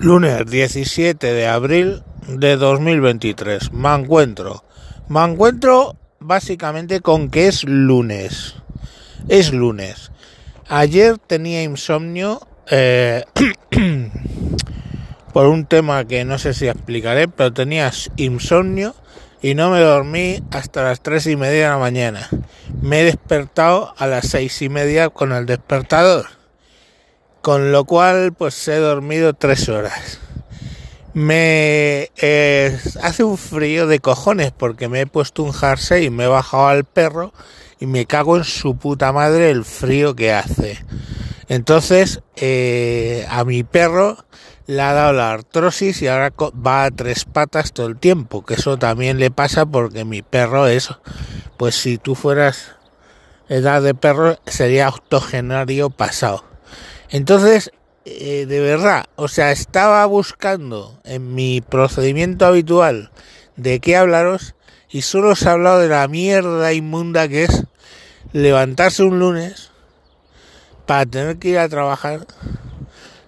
Lunes 17 de abril de 2023. Me encuentro. Me encuentro básicamente con que es lunes. Es lunes. Ayer tenía insomnio eh, por un tema que no sé si explicaré, pero tenía insomnio y no me dormí hasta las tres y media de la mañana. Me he despertado a las seis y media con el despertador con lo cual pues he dormido tres horas. Me eh, hace un frío de cojones porque me he puesto un jersey y me he bajado al perro y me cago en su puta madre el frío que hace. Entonces eh, a mi perro le ha dado la artrosis y ahora va a tres patas todo el tiempo, que eso también le pasa porque mi perro es, pues si tú fueras edad de perro sería octogenario pasado. Entonces, eh, de verdad, o sea, estaba buscando en mi procedimiento habitual de qué hablaros y solo os he hablado de la mierda inmunda que es levantarse un lunes para tener que ir a trabajar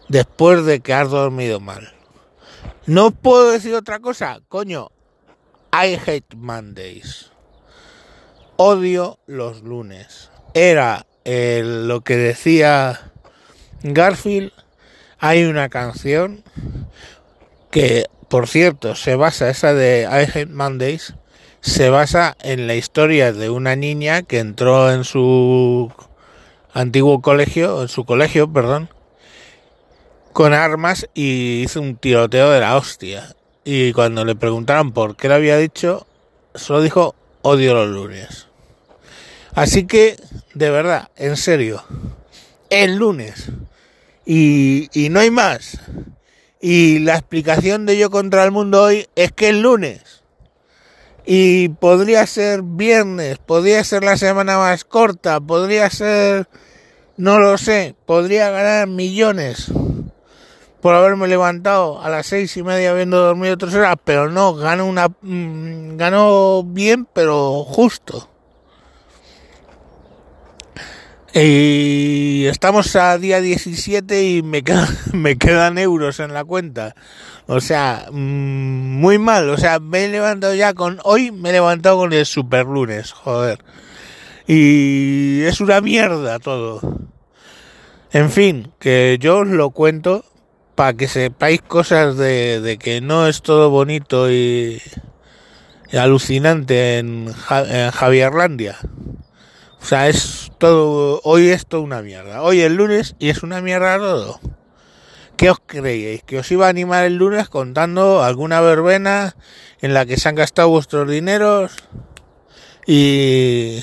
después de que has dormido mal. No puedo decir otra cosa, coño. I hate Mondays. Odio los lunes. Era lo que decía Garfield hay una canción que, por cierto, se basa, esa de I Mondays, se basa en la historia de una niña que entró en su antiguo colegio, en su colegio, perdón, con armas y hizo un tiroteo de la hostia. Y cuando le preguntaron por qué lo había dicho, solo dijo odio los lunes. Así que, de verdad, en serio, el lunes y, y no hay más. Y la explicación de yo contra el mundo hoy es que es lunes. Y podría ser viernes, podría ser la semana más corta, podría ser, no lo sé, podría ganar millones por haberme levantado a las seis y media habiendo dormido tres horas, pero no, gano una, mm, gano bien, pero justo. Y estamos a día 17 y me, me quedan euros en la cuenta. O sea, mm, muy mal. O sea, me he levantado ya con... Hoy me he levantado con el super lunes, joder. Y es una mierda todo. En fin, que yo os lo cuento para que sepáis cosas de, de, que no es todo bonito y, y alucinante en, en Javierlandia. O sea, es todo, hoy es todo una mierda. Hoy es lunes y es una mierda todo. ¿Qué os creéis? ¿Que os iba a animar el lunes contando alguna verbena en la que se han gastado vuestros dineros? Y,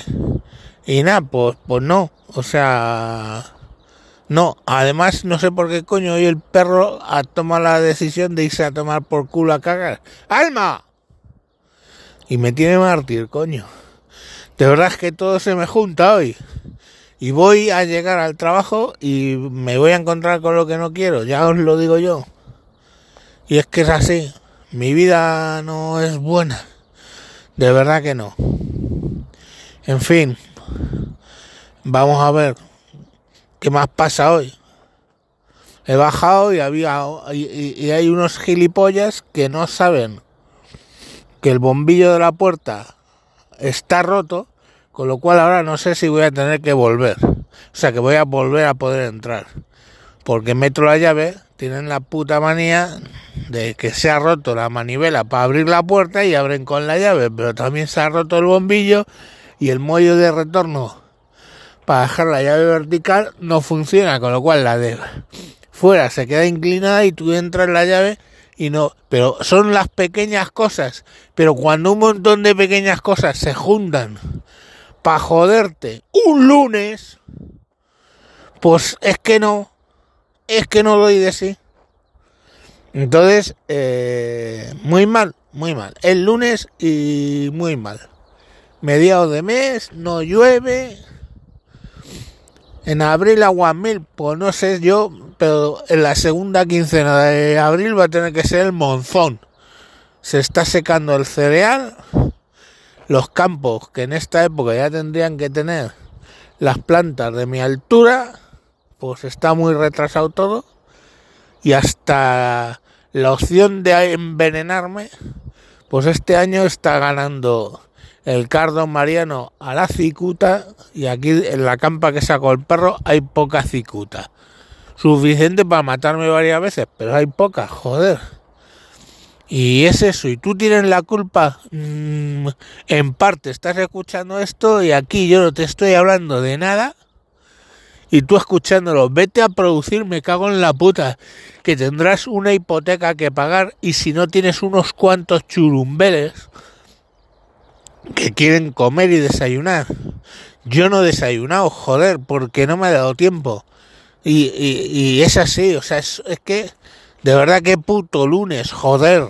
y nada, pues, pues no. O sea, no. Además, no sé por qué coño hoy el perro ha tomado la decisión de irse a tomar por culo a cagar. ¡Alma! Y me tiene mártir, coño. De verdad es que todo se me junta hoy. Y voy a llegar al trabajo y me voy a encontrar con lo que no quiero, ya os lo digo yo. Y es que es así. Mi vida no es buena. De verdad que no. En fin. Vamos a ver qué más pasa hoy. He bajado y había y, hay unos gilipollas que no saben que el bombillo de la puerta está roto con lo cual ahora no sé si voy a tener que volver. O sea que voy a volver a poder entrar. Porque meto la llave, tienen la puta manía de que se ha roto la manivela para abrir la puerta y abren con la llave, pero también se ha roto el bombillo y el muelle de retorno para dejar la llave vertical no funciona, con lo cual la de fuera se queda inclinada y tú entras en la llave y no, pero son las pequeñas cosas, pero cuando un montón de pequeñas cosas se juntan para joderte un lunes, pues es que no, es que no doy de sí. Entonces, eh, muy mal, muy mal. El lunes y muy mal. Mediados de mes, no llueve. En abril agua mil, pues no sé yo, pero en la segunda quincena de abril va a tener que ser el monzón. Se está secando el cereal los campos que en esta época ya tendrían que tener las plantas de mi altura, pues está muy retrasado todo. y hasta la opción de envenenarme, pues este año está ganando el cardo mariano a la cicuta y aquí en la campa que sacó el perro hay poca cicuta. Suficiente para matarme varias veces, pero hay poca, joder. Y es eso, y tú tienes la culpa, mm, en parte estás escuchando esto y aquí yo no te estoy hablando de nada y tú escuchándolo, vete a producir, me cago en la puta, que tendrás una hipoteca que pagar y si no tienes unos cuantos churumbeles que quieren comer y desayunar. Yo no he desayunado, joder, porque no me ha dado tiempo. Y, y, y es así, o sea, es, es que, de verdad que puto lunes, joder.